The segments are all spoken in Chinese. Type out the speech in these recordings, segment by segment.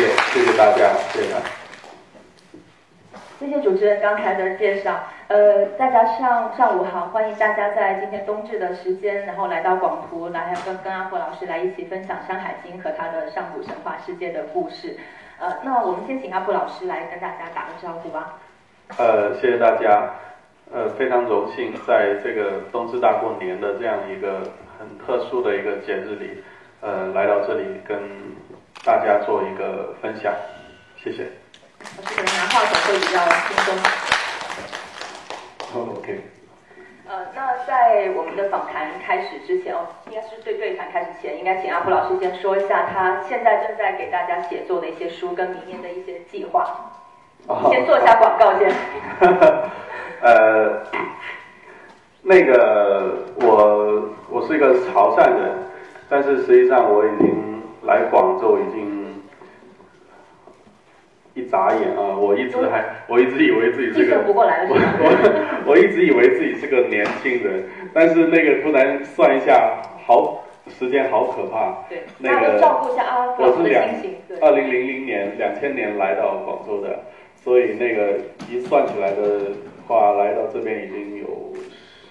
谢，谢谢大家，谢谢。谢谢主持人刚才的介绍。呃，大家上上午好，欢迎大家在今天冬至的时间，然后来到广图，来跟跟阿霍老师来一起分享《山海经》和他的上古神话世界的故事。呃，那我们先请阿布老师来跟大家打个招呼吧。呃，谢谢大家。呃，非常荣幸在这个冬至大过年的这样一个很特殊的一个节日里，呃，来到这里跟大家做一个分享。谢谢。老师可能拿话筒会比较轻松。OK。呃，那在我们的访谈开始之前哦，应该是对对谈开始前，应该请阿布老师先说一下他现在正在给大家写作的一些书跟明年的一些计划。先做一下广告先。呃，那个我我是一个潮汕人，但是实际上我已经来广州已经一眨眼啊，我一直还我一直以为自己是个不过来了，我 我一直以为自己是个年轻人，但是那个突然算一下，好时间好可怕。对，那个照顾一下啊，我是两二零零零年两千年来到广州的，所以那个一算起来的。话来到这边已经有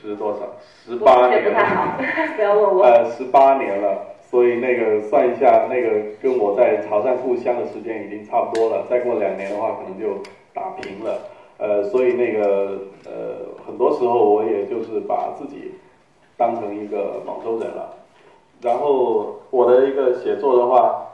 十多少十八年了，不要问我。呃，十八年了，所以那个算一下，那个跟我在潮汕故乡的时间已经差不多了。再过两年的话，可能就打平了。呃，所以那个呃，很多时候我也就是把自己当成一个广州人了。然后我的一个写作的话，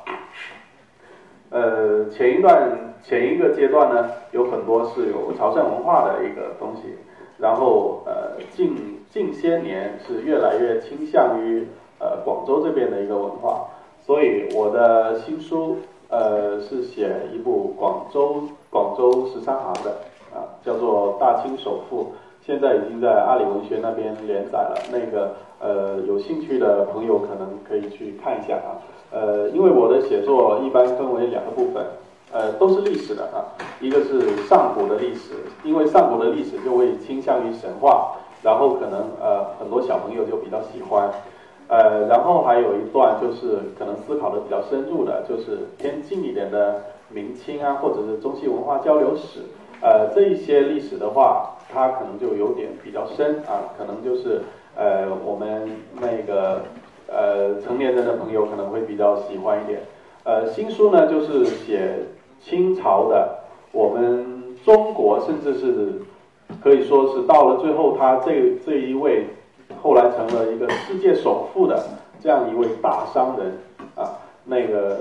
呃，前一段。前一个阶段呢，有很多是有潮汕文化的一个东西，然后呃近近些年是越来越倾向于呃广州这边的一个文化，所以我的新书呃是写一部广州广州十三行的啊，叫做《大清首富》，现在已经在阿里文学那边连载了，那个呃有兴趣的朋友可能可以去看一下啊，呃因为我的写作一般分为两个部分。呃，都是历史的啊，一个是上古的历史，因为上古的历史就会倾向于神话，然后可能呃很多小朋友就比较喜欢，呃，然后还有一段就是可能思考的比较深入的，就是偏近一点的明清啊，或者是中西文化交流史，呃，这一些历史的话，它可能就有点比较深啊，可能就是呃我们那个呃成年人的朋友可能会比较喜欢一点，呃，新书呢就是写。清朝的，我们中国甚至是可以说是到了最后，他这这一位后来成了一个世界首富的这样一位大商人啊，那个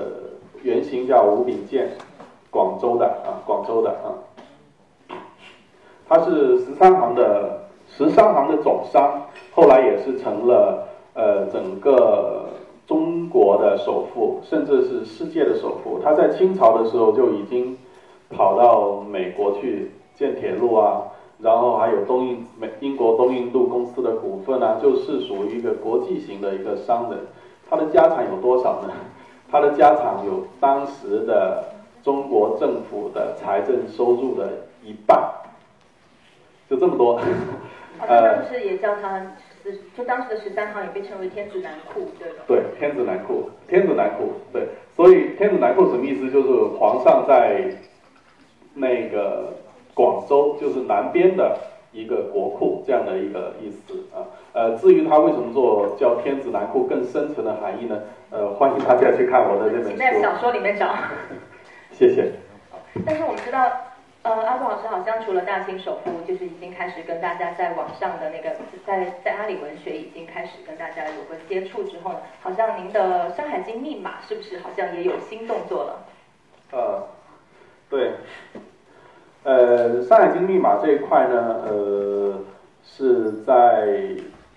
原型叫吴秉鉴，广州的啊，广州的啊，他是十三行的十三行的总商，后来也是成了呃整个。中国的首富，甚至是世界的首富，他在清朝的时候就已经跑到美国去建铁路啊，然后还有东印美英国东印度公司的股份啊，就是属于一个国际型的一个商人。他的家产有多少呢？他的家产有当时的中国政府的财政收入的一半，就这么多。呃，就是也叫他。就当时的十三行也被称为天子南库，对吧？对，天子南库，天子南库，对。所以天子南库什么意思？就是皇上在那个广州，就是南边的一个国库这样的一个意思啊。呃，至于他为什么做叫天子南库，更深层的含义呢？呃，欢迎大家去看我的这本书。在小说里面找。谢谢。但是我们知道。呃，阿布老师好像除了大清首富，就是已经开始跟大家在网上的那个，在在阿里文学已经开始跟大家有个接触之后呢，好像您的《山海经》密码是不是好像也有新动作了？呃，对，呃，《山海经》密码这一块呢，呃，是在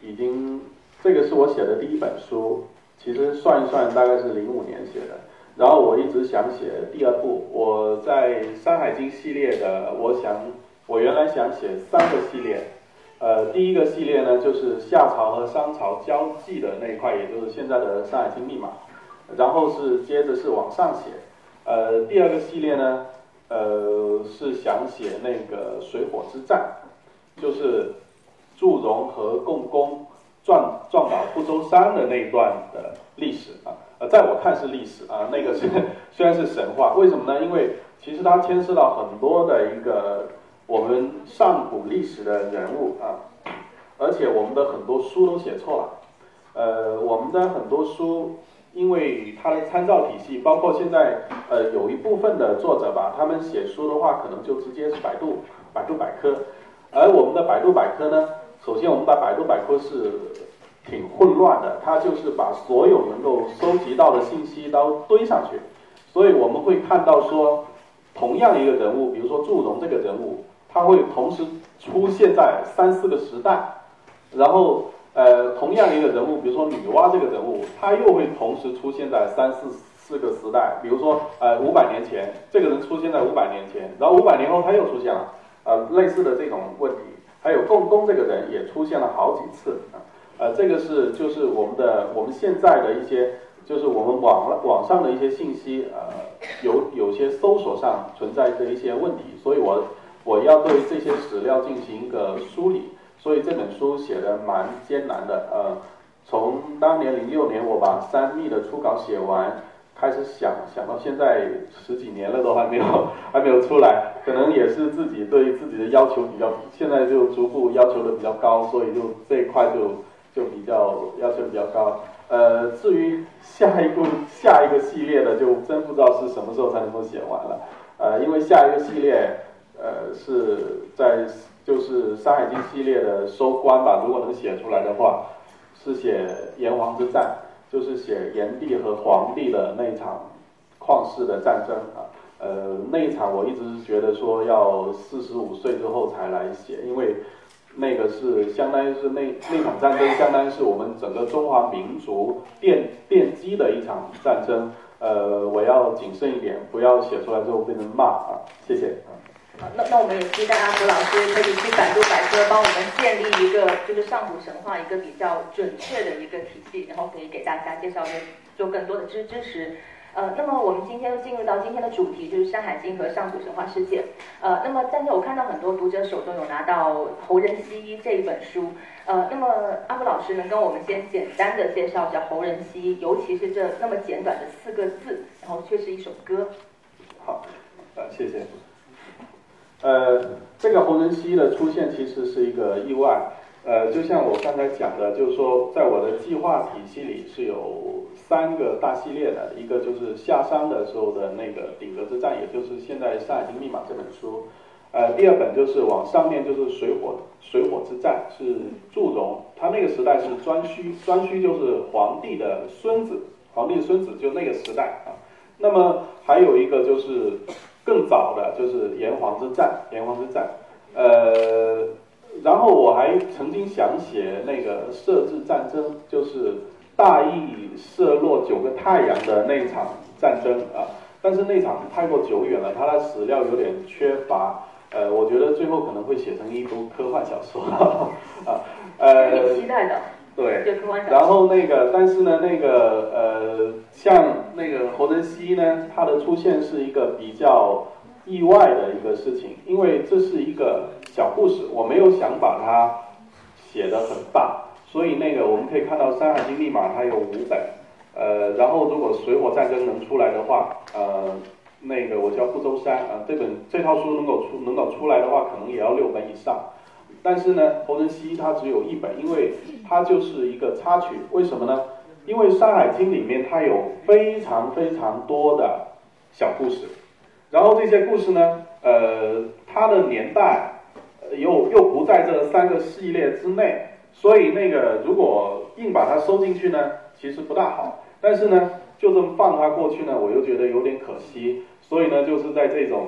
已经这个是我写的第一本书，其实算一算大概是零五年写的。然后我一直想写第二部，我在《山海经》系列的，我想我原来想写三个系列，呃，第一个系列呢就是夏朝和商朝交际的那一块，也就是现在的《山海经》密码，然后是接着是往上写，呃，第二个系列呢，呃，是想写那个水火之战，就是祝融和共工撞撞倒不周山的那一段的历史啊。呃，在我看是历史啊，那个是 虽然是神话，为什么呢？因为其实它牵涉到很多的一个我们上古历史的人物啊，而且我们的很多书都写错了，呃，我们的很多书因为它的参照体系，包括现在呃有一部分的作者吧，他们写书的话，可能就直接是百度百度百科，而我们的百度百科呢，首先我们的百度百科是。挺混乱的，它就是把所有能够收集到的信息都堆上去，所以我们会看到说，同样一个人物，比如说祝融这个人物，他会同时出现在三四个时代，然后呃，同样一个人物，比如说女娲这个人物，他又会同时出现在三四四个时代，比如说呃五百年前，这个人出现在五百年前，然后五百年后他又出现了，呃类似的这种问题，还有共工这个人也出现了好几次啊。呃，这个是就是我们的我们现在的一些，就是我们网网上的一些信息，呃，有有些搜索上存在的一些问题，所以我我要对这些史料进行一个梳理，所以这本书写的蛮艰难的，呃，从当年零六年我把三密的初稿写完，开始想想到现在十几年了都还没有 还没有出来，可能也是自己对自己的要求比较，现在就逐步要求的比较高，所以就这一块就。就比较要求比较高，呃，至于下一步下一个系列的，就真不知道是什么时候才能够写完了，呃，因为下一个系列，呃，是在就是《山海经》系列的收官吧，如果能写出来的话，是写炎黄之战，就是写炎帝和黄帝的那一场旷世的战争啊，呃，那一场我一直是觉得说要四十五岁之后才来写，因为。那个是相当于是那那场战争，相当于是我们整个中华民族奠奠基的一场战争。呃，我要谨慎一点，不要写出来之后被人骂啊！谢谢。那那我们也期待阿福老师可以去百度百科帮我们建立一个就是上古神话一个比较准确的一个体系，然后可以给大家介绍做更多的支支持。呃，那么我们今天就进入到今天的主题，就是《山海经》和上古神话世界。呃，那么但是我看到很多读者手中有拿到《侯仁熙》这一本书。呃，那么阿福老师能跟我们先简单的介绍一下《侯仁熙》，尤其是这那么简短的四个字，然后却是一首歌。好，呃，谢谢。呃，这个《侯仁熙》的出现其实是一个意外。呃，就像我刚才讲的，就是说，在我的计划体系里是有三个大系列的，一个就是下山的时候的那个鼎革之战，也就是现在《山海经密码》这本书。呃，第二本就是往上面就是水火水火之战，是祝融，他那个时代是颛顼，颛顼就是皇帝的孙子，皇帝的孙子就那个时代啊。那么还有一个就是更早的，就是炎黄之战，炎黄之战，呃。然后我还曾经想写那个设置战争，就是大羿射落九个太阳的那场战争啊，但是那场太过久远了，它的史料有点缺乏，呃，我觉得最后可能会写成一部科幻小说 啊，呃，期待的，对，然后那个，但是呢，那个呃，像那个侯仁熙呢，他的出现是一个比较意外的一个事情，因为这是一个。小故事，我没有想把它写得很大，所以那个我们可以看到《山海经》密码它有五本，呃，然后如果水火战争能出来的话，呃，那个我叫傅周山啊，这本这套书能够出能够出来的话，可能也要六本以上。但是呢，侯仁熙他只有一本，因为它就是一个插曲。为什么呢？因为《山海经》里面它有非常非常多的小故事，然后这些故事呢，呃，它的年代。又又不在这三个系列之内，所以那个如果硬把它收进去呢，其实不大好。但是呢，就这么放它过去呢，我又觉得有点可惜。所以呢，就是在这种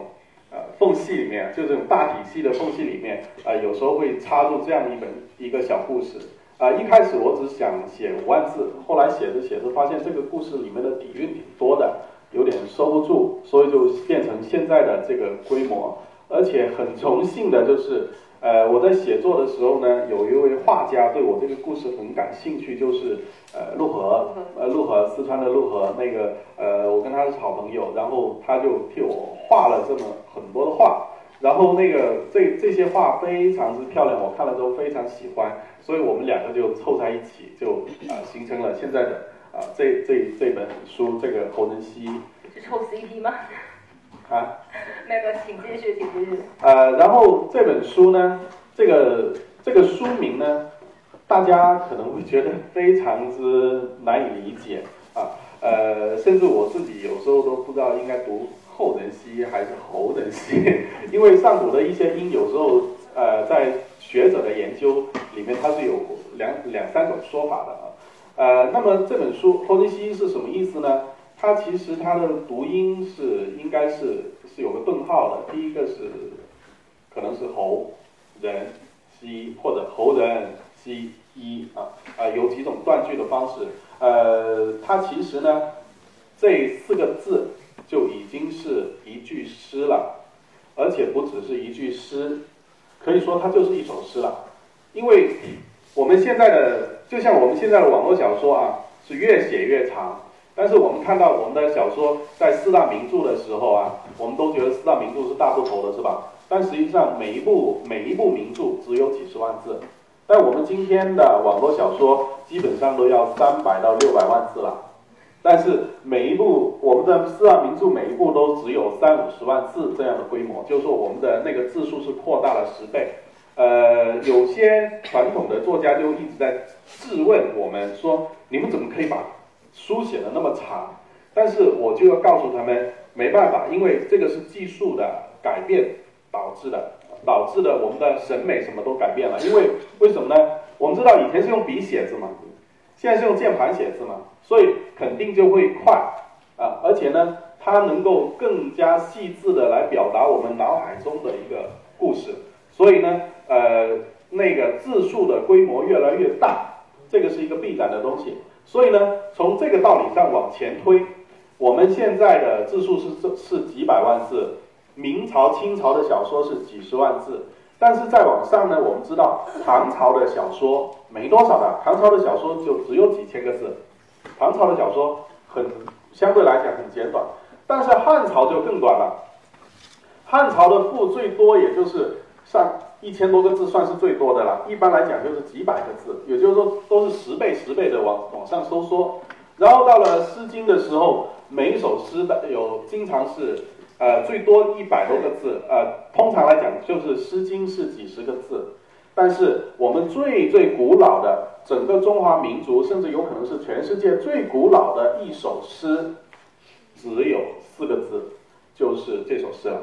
呃缝隙里面，就这种大体系的缝隙里面，啊，有时候会插入这样一本一个小故事。啊，一开始我只想写五万字，后来写着写着发现这个故事里面的底蕴挺多的，有点收不住，所以就变成现在的这个规模。而且很荣幸的就是，呃，我在写作的时候呢，有一位画家对我这个故事很感兴趣，就是呃陆河，呃陆河，四川的陆河，那个呃我跟他是好朋友，然后他就替我画了这么很多的画，然后那个这这些画非常之漂亮，我看了之后非常喜欢，所以我们两个就凑在一起，就啊形成了现在的啊，这这这本书，这个《侯仁熙》是凑 CP 吗？啊，没有，请继续，请继续。呃，然后这本书呢，这个这个书名呢，大家可能会觉得非常之难以理解啊，呃，甚至我自己有时候都不知道应该读后人兮还是侯人兮，因为上古的一些音有时候呃在学者的研究里面它是有两两三种说法的啊，呃，那么这本书后人兮是什么意思呢？它其实它的读音是应该是是有个顿号的，第一个是可能是猴人西或者猴人西一啊啊有几种断句的方式，呃，它其实呢这四个字就已经是一句诗了，而且不只是一句诗，可以说它就是一首诗了，因为我们现在的就像我们现在的网络小说啊，是越写越长。但是我们看到我们的小说在四大名著的时候啊，我们都觉得四大名著是大部头的，是吧？但实际上每一部每一部名著只有几十万字，但我们今天的网络小说基本上都要三百到六百万字了。但是每一部我们的四大名著每一部都只有三五十万字这样的规模，就是说我们的那个字数是扩大了十倍。呃，有些传统的作家就一直在质问我们说，你们怎么可以把书写的那么长，但是我就要告诉他们，没办法，因为这个是技术的改变导致的，导致的我们的审美什么都改变了。因为为什么呢？我们知道以前是用笔写字嘛，现在是用键盘写字嘛，所以肯定就会快啊，而且呢，它能够更加细致的来表达我们脑海中的一个故事，所以呢，呃，那个字数的规模越来越大，这个是一个必然的东西。所以呢，从这个道理上往前推，我们现在的字数是是几百万字，明朝、清朝的小说是几十万字，但是再往上呢，我们知道唐朝的小说没多少的，唐朝的小说就只有几千个字，唐朝的小说很相对来讲很简短，但是汉朝就更短了，汉朝的赋最多也就是上。一千多个字算是最多的了，一般来讲就是几百个字，也就是说都是十倍十倍的往往上收缩。然后到了《诗经》的时候，每一首诗的有经常是呃最多一百多个字，呃通常来讲就是《诗经》是几十个字。但是我们最最古老的整个中华民族，甚至有可能是全世界最古老的一首诗，只有四个字，就是这首诗了，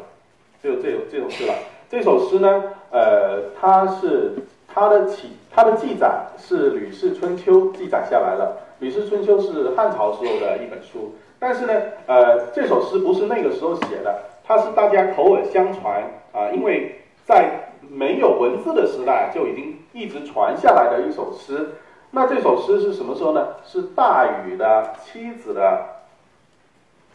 就这这首诗了。这首诗呢，呃，它是它的起，它的记载是《吕氏春秋》记载下来了。《吕氏春秋》是汉朝时候的一本书，但是呢，呃，这首诗不是那个时候写的，它是大家口耳相传啊，因为在没有文字的时代就已经一直传下来的一首诗。那这首诗是什么时候呢？是大禹的妻子的。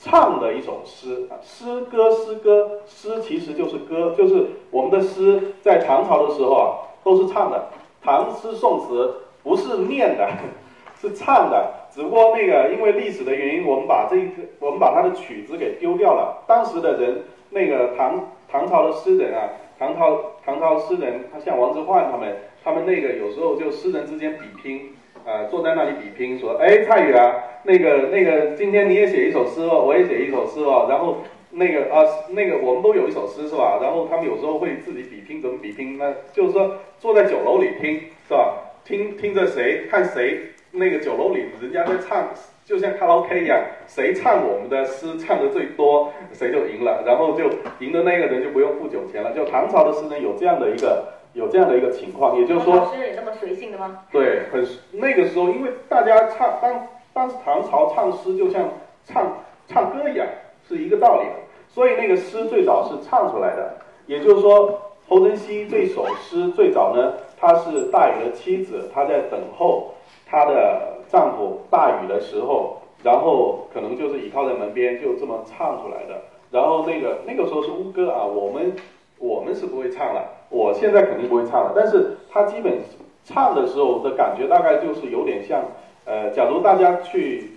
唱的一首诗啊，诗歌，诗歌，诗其实就是歌，就是我们的诗在唐朝的时候啊，都是唱的。唐诗宋词不是念的，是唱的。只不过那个因为历史的原因，我们把这一个，我们把它的曲子给丢掉了。当时的人，那个唐唐朝的诗人啊，唐朝唐朝诗人，他像王之涣他们，他们那个有时候就诗人之间比拼。啊，坐在那里比拼，说，哎，蔡宇啊，那个那个，今天你也写一首诗哦，我也写一首诗哦，然后那个啊，那个我们都有一首诗是吧？然后他们有时候会自己比拼，怎么比拼？呢就是说坐在酒楼里听是吧？听听着谁看谁那个酒楼里人家在唱，就像卡拉 OK 一样，谁唱我们的诗唱的最多，谁就赢了，然后就赢的那个人就不用付酒钱了。就唐朝的诗人有这样的一个。有这样的一个情况，也就是说，诗人也那么随性的吗？对，很那个时候，因为大家唱当当时唐朝唱诗就像唱唱歌一样，是一个道理的，所以那个诗最早是唱出来的。也就是说，侯珍熙这首诗最早呢，她是大禹的妻子，她在等候她的丈夫大禹的时候，然后可能就是倚靠在门边，就这么唱出来的。然后那个那个时候是巫歌啊，我们我们是不会唱了。我现在肯定不会唱了，但是他基本唱的时候的感觉大概就是有点像，呃，假如大家去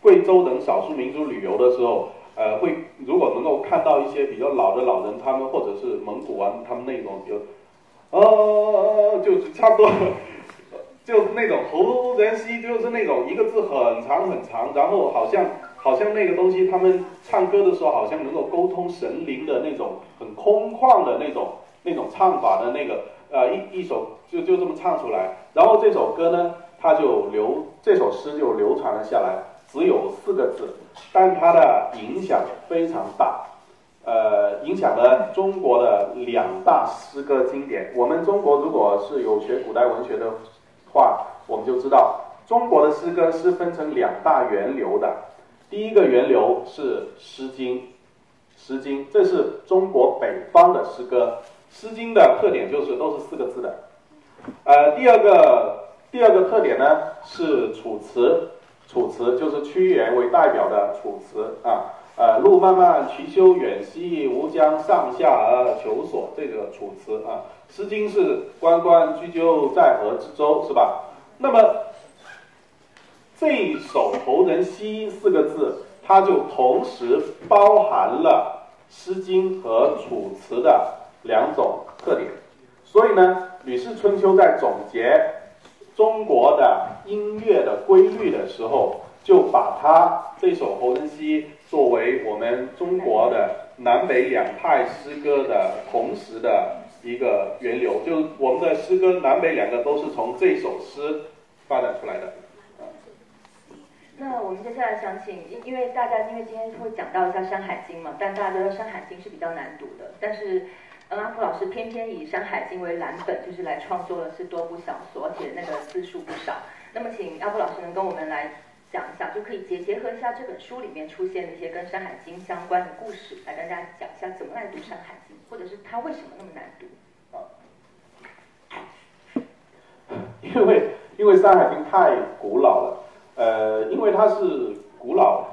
贵州等少数民族旅游的时候，呃，会如果能够看到一些比较老的老人，他们或者是蒙古啊，他们那种，比如，哦，就差不多，就那种侯人熙，就是那种一个字很长很长，然后好像好像那个东西，他们唱歌的时候好像能够沟通神灵的那种很空旷的那种那种唱法的那个呃一一首就就这么唱出来，然后这首歌呢，它就流这首诗就流传了下来，只有四个字，但它的影响非常大。呃，影响了中国的两大诗歌经典。我们中国如果是有学古代文学的话，我们就知道中国的诗歌是分成两大源流的。第一个源流是《诗经》，《诗经》这是中国北方的诗歌，《诗经》的特点就是都是四个字的。呃，第二个第二个特点呢是《楚辞》，《楚辞》就是屈原为代表的《楚辞》啊。呃，路漫漫其修远兮，吾将上下而求索。这个《楚辞》啊，《诗经》是关关雎鸠，在河之洲，是吧？那么这一首“侯人兮”四个字，它就同时包含了《诗经》和《楚辞》的两种特点。所以呢，《吕氏春秋》在总结中国的音乐的规律的时候，就把它这首《侯人兮》。作为我们中国的南北两派诗歌的同时的一个源流，就我们的诗歌南北两个都是从这首诗发展出来的。那我们接下来想请，因因为大家因为今天会讲到一下《山海经》嘛，但大家知道《山海经》是比较难读的，但是阿福老师偏偏以《山海经》为蓝本，就是来创作的是多部小说，而且那个字数不少。那么请阿福老师能跟我们来。讲一下，就可以结结合一下这本书里面出现的一些跟《山海经》相关的故事，来跟大家讲一下怎么来读《山海经》，或者是它为什么那么难读。因为因为《山海经》太古老了，呃，因为它是古老，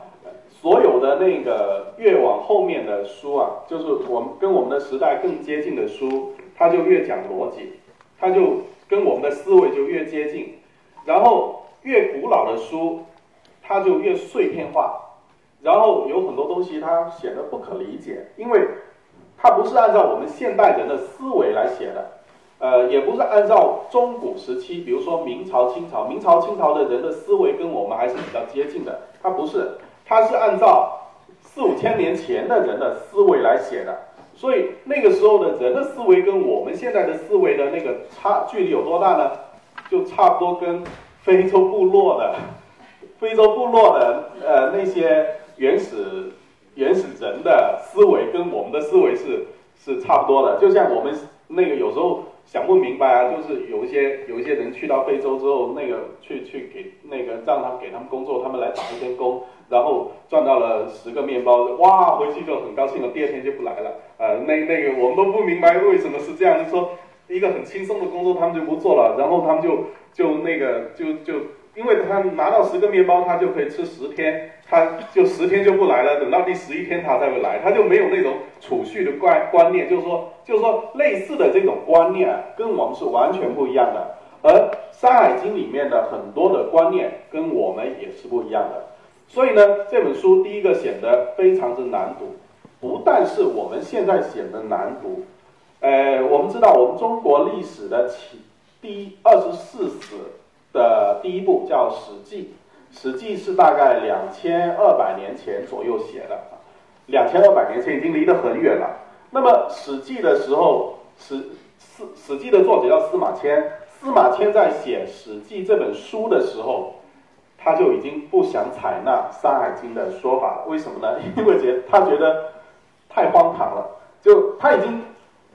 所有的那个越往后面的书啊，就是我们跟我们的时代更接近的书，它就越讲逻辑，它就跟我们的思维就越接近，然后越古老的书。它就越碎片化，然后有很多东西它显得不可理解，因为它不是按照我们现代人的思维来写的，呃，也不是按照中古时期，比如说明朝、清朝，明朝、清朝的人的思维跟我们还是比较接近的，它不是，它是按照四五千年前的人的思维来写的，所以那个时候的人的思维跟我们现在的思维的那个差距离有多大呢？就差不多跟非洲部落的。非洲部落的呃那些原始原始人的思维跟我们的思维是是差不多的，就像我们那个有时候想不明白啊，就是有一些有一些人去到非洲之后，那个去去给那个让他给他们工作，他们来打一天工，然后赚到了十个面包，哇，回去就很高兴了，第二天就不来了。呃，那那个我们都不明白为什么是这样，就说一个很轻松的工作他们就不做了，然后他们就就那个就就。因为他拿到十个面包，他就可以吃十天，他就十天就不来了。等到第十一天他才会来，他就没有那种储蓄的观观念，就是说，就是说类似的这种观念跟我们是完全不一样的。而《山海经》里面的很多的观念跟我们也是不一样的。所以呢，这本书第一个显得非常之难读，不但是我们现在显得难读，呃，我们知道我们中国历史的起第二十四史。的第一部叫《史记》，《史记》是大概两千二百年前左右写的，两千二百年前已经离得很远了。那么《史记》的时候，史史《史记》的作者叫司马迁，司马迁在写《史记》这本书的时候，他就已经不想采纳《山海经》的说法了。为什么呢？因为觉他觉得太荒唐了，就他已经。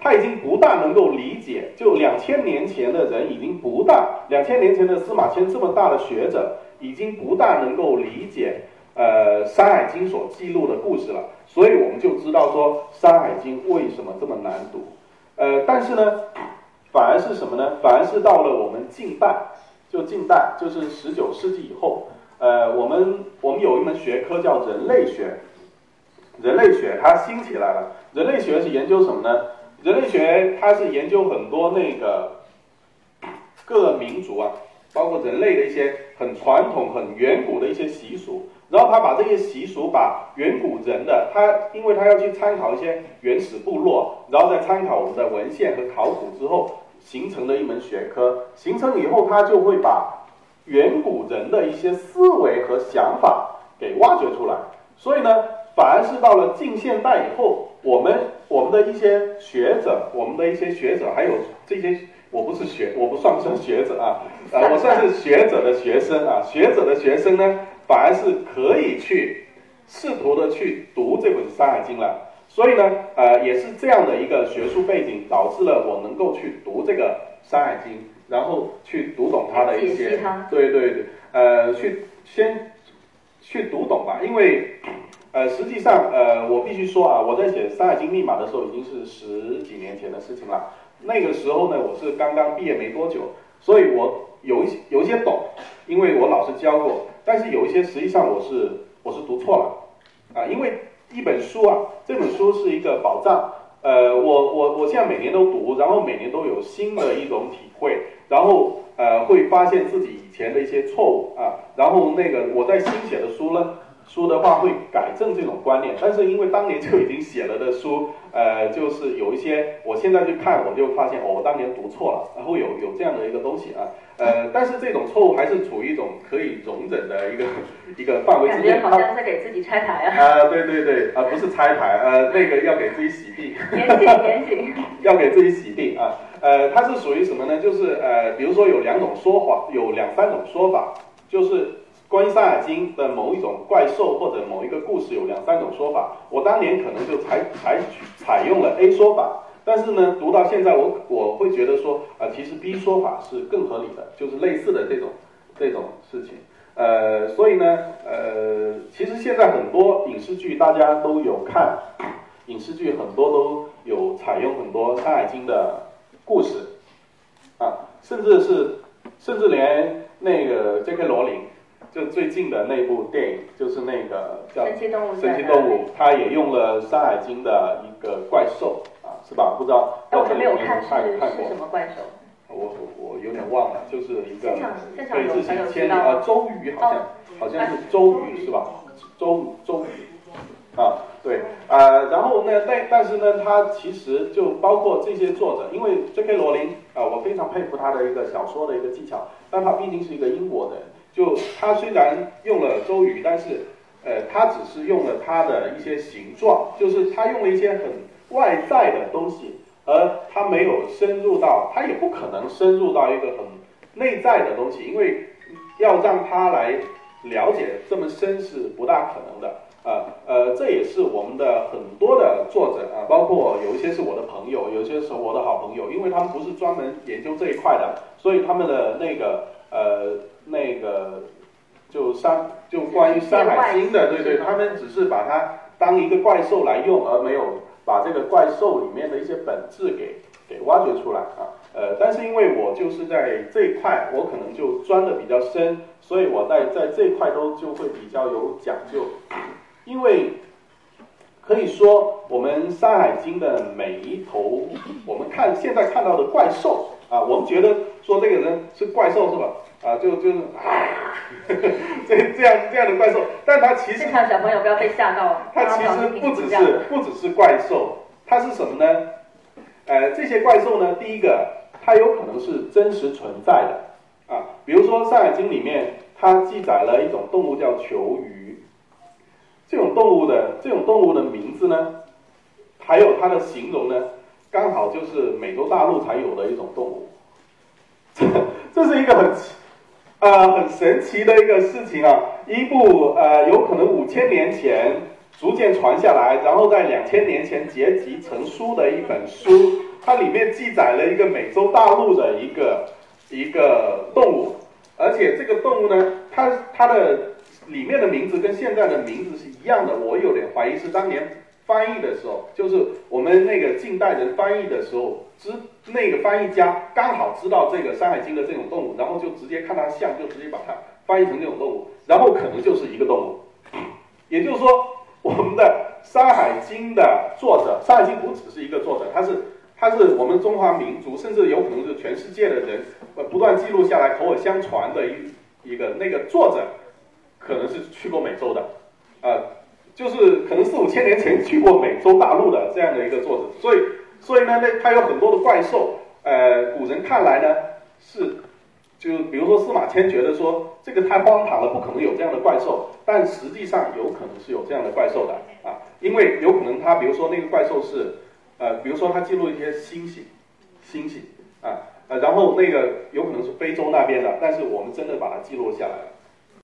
他已经不大能够理解，就两千年前的人已经不大，两千年前的司马迁这么大的学者，已经不大能够理解，呃，《山海经》所记录的故事了。所以我们就知道说，《山海经》为什么这么难读？呃，但是呢，反而是什么呢？反而是到了我们近代，就近代，就是十九世纪以后，呃，我们我们有一门学科叫人类学，人类学它兴起来了。人类学是研究什么呢？人类学它是研究很多那个 各民族啊，包括人类的一些很传统、很远古的一些习俗，然后他把这些习俗，把远古人的他，因为他要去参考一些原始部落，然后再参考我们的文献和考古之后，形成的一门学科。形成以后，他就会把远古人的一些思维和想法给挖掘出来。所以呢，反而是到了近现代以后，我们我们的一些学者，我们的一些学者，还有这些，我不是学，我不算是学者啊，呃，我算是学者的学生啊。学者的学生呢，反而是可以去试图的去读这本《山海经》了。所以呢，呃，也是这样的一个学术背景，导致了我能够去读这个《山海经》，然后去读懂它的一些，对对对，呃，去先去读懂吧。因为，呃，实际上，呃，我必须说啊，我在写《山海经密码》的时候，已经是十几年前的事情了。那个时候呢，我是刚刚毕业没多久，所以我有一些有一些懂，因为我老师教过。但是有一些实际上我是我是读错了，啊，因为。一本书啊，这本书是一个宝藏。呃，我我我现在每年都读，然后每年都有新的一种体会，然后呃会发现自己以前的一些错误啊，然后那个我在新写的书呢。书的话会改正这种观念，但是因为当年就已经写了的书，呃，就是有一些，我现在去看，我就发现哦，我当年读错了，然后有有这样的一个东西啊，呃，但是这种错误还是处于一种可以容忍的一个 一个范围之内。感觉好像在给自己拆台啊。啊，对对对，啊，不是拆台，呃，那个要给自己洗地。严谨严谨。要给自己洗地啊，呃，它是属于什么呢？就是呃，比如说有两种说法，有两三种说法，就是。关于《山海经》的某一种怪兽或者某一个故事有两三种说法，我当年可能就采采取采用了 A 说法，但是呢，读到现在我我会觉得说啊，其实 B 说法是更合理的，就是类似的这种这种事情。呃，所以呢，呃，其实现在很多影视剧大家都有看，影视剧很多都有采用很多《山海经》的故事啊，甚至是甚至连那个 J.K. 罗琳。就最近的那部电影，就是那个叫《神奇动物》，神奇动物，它也用了《山海经》的一个怪兽啊，是吧？不知道。我没有看是是什么怪兽？我我有点忘了，就是一个对自行千里啊，周瑜好像好像是周瑜是吧？周周瑜啊，对啊，然后呢，但但是呢，他其实就包括这些作者，因为 J.K. 罗琳啊，我非常佩服他的一个小说的一个技巧，但他毕竟是一个英国人。就他虽然用了周瑜，但是，呃，他只是用了他的一些形状，就是他用了一些很外在的东西，而他没有深入到，他也不可能深入到一个很内在的东西，因为要让他来了解这么深是不大可能的，啊，呃，这也是我们的很多的作者啊，包括有一些是我的朋友，有一些是我的好朋友，因为他们不是专门研究这一块的，所以他们的那个呃。那个就山就关于《山海经》的，对对，他们只是把它当一个怪兽来用，而没有把这个怪兽里面的一些本质给给挖掘出来啊。呃，但是因为我就是在这一块，我可能就钻的比较深，所以我在在这一块都就会比较有讲究。因为可以说，我们《山海经》的每一头，我们看现在看到的怪兽啊，我们觉得说这个人是怪兽是吧？啊，就就 是啊，这这样这样的怪兽，但他其实现场小朋友不要被吓到。他其实不只是不只是怪兽，它是什么呢？呃，这些怪兽呢，第一个，它有可能是真实存在的啊。比如说《山海经》里面，它记载了一种动物叫球鱼，这种动物的这种动物的名字呢，还有它的形容呢，刚好就是美洲大陆才有的一种动物。这 这是一个很。呃，很神奇的一个事情啊！一部呃，有可能五千年前逐渐传下来，然后在两千年前结集成书的一本书，它里面记载了一个美洲大陆的一个一个动物，而且这个动物呢，它它的里面的名字跟现在的名字是一样的，我有点怀疑是当年。翻译的时候，就是我们那个近代人翻译的时候，知那个翻译家刚好知道这个《山海经》的这种动物，然后就直接看它像，就直接把它翻译成这种动物，然后可能就是一个动物。也就是说，我们的《山海经》的作者，《山海经》不只是一个作者，他是他是我们中华民族，甚至有可能是全世界的人不断记录下来、口耳相传的一一个那个作者，可能是去过美洲的，啊。就是可能四五千年前去过美洲大陆的这样的一个作者，所以所以呢，那他有很多的怪兽，呃，古人看来呢是，就比如说司马迁觉得说这个太荒唐了，不可能有这样的怪兽，但实际上有可能是有这样的怪兽的啊，因为有可能他比如说那个怪兽是，呃，比如说他记录一些星星，星星啊，呃，然后那个有可能是非洲那边的，但是我们真的把它记录下来了。